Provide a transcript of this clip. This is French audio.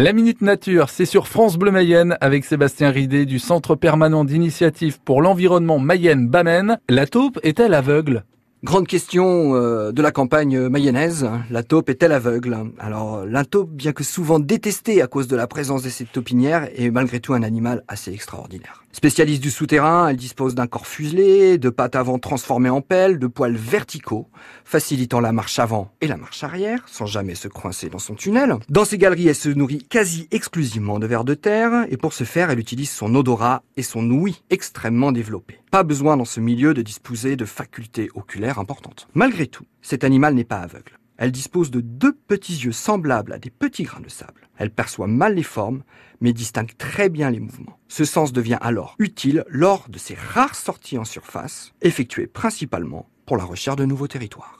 La Minute Nature, c'est sur France Bleu Mayenne avec Sébastien Ridé du Centre permanent d'initiative pour l'environnement Mayenne-Bamène. La taupe est-elle aveugle? Grande question euh, de la campagne mayonnaise. La taupe est-elle aveugle? Alors, la taupe, bien que souvent détestée à cause de la présence de cette taupinière, est malgré tout un animal assez extraordinaire. Spécialiste du souterrain, elle dispose d'un corps fuselé, de pattes avant transformées en pelles, de poils verticaux, facilitant la marche avant et la marche arrière, sans jamais se coincer dans son tunnel. Dans ses galeries, elle se nourrit quasi exclusivement de vers de terre, et pour ce faire, elle utilise son odorat et son ouïe extrêmement développés. Pas besoin dans ce milieu de disposer de facultés oculaires importantes. Malgré tout, cet animal n'est pas aveugle. Elle dispose de deux petits yeux semblables à des petits grains de sable. Elle perçoit mal les formes, mais distingue très bien les mouvements. Ce sens devient alors utile lors de ses rares sorties en surface, effectuées principalement pour la recherche de nouveaux territoires.